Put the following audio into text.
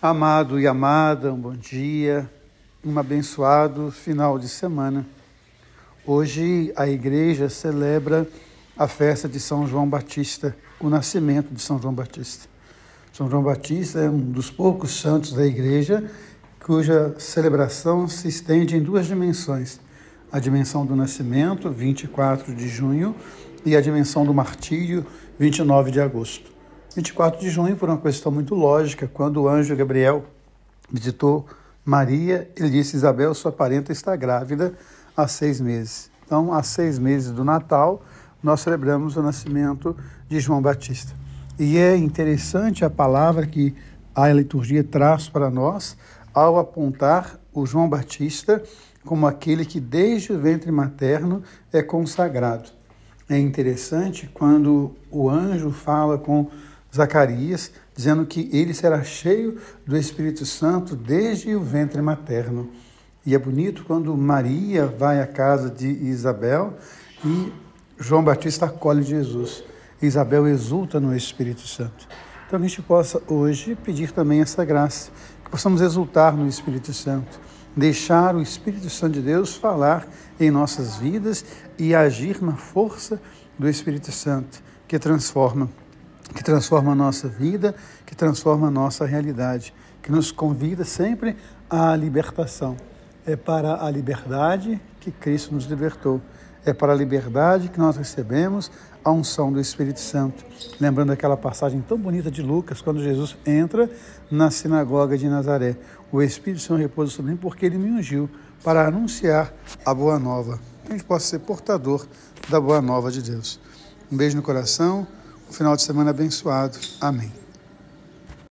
Amado e amada, um bom dia, um abençoado final de semana. Hoje a igreja celebra a festa de São João Batista, o nascimento de São João Batista. São João Batista é um dos poucos santos da igreja cuja celebração se estende em duas dimensões: a dimensão do nascimento, 24 de junho, e a dimensão do martírio, 29 de agosto. 24 de junho, por uma questão muito lógica, quando o anjo Gabriel visitou Maria, ele disse: Isabel, sua parenta está grávida há seis meses. Então, há seis meses do Natal, nós celebramos o nascimento de João Batista. E é interessante a palavra que a liturgia traz para nós ao apontar o João Batista como aquele que desde o ventre materno é consagrado. É interessante quando o anjo fala com Zacarias, dizendo que ele será cheio do Espírito Santo desde o ventre materno. E é bonito quando Maria vai à casa de Isabel e João Batista acolhe Jesus. Isabel exulta no Espírito Santo. Então a gente possa hoje pedir também essa graça, que possamos exultar no Espírito Santo, deixar o Espírito Santo de Deus falar em nossas vidas e agir na força do Espírito Santo, que transforma que transforma a nossa vida, que transforma a nossa realidade, que nos convida sempre à libertação. É para a liberdade que Cristo nos libertou. É para a liberdade que nós recebemos a unção do Espírito Santo. Lembrando aquela passagem tão bonita de Lucas, quando Jesus entra na sinagoga de Nazaré. O Espírito Santo repousa sobre mim porque ele me ungiu para anunciar a boa nova. Que a gente possa ser portador da boa nova de Deus. Um beijo no coração um final de semana abençoado. Amém.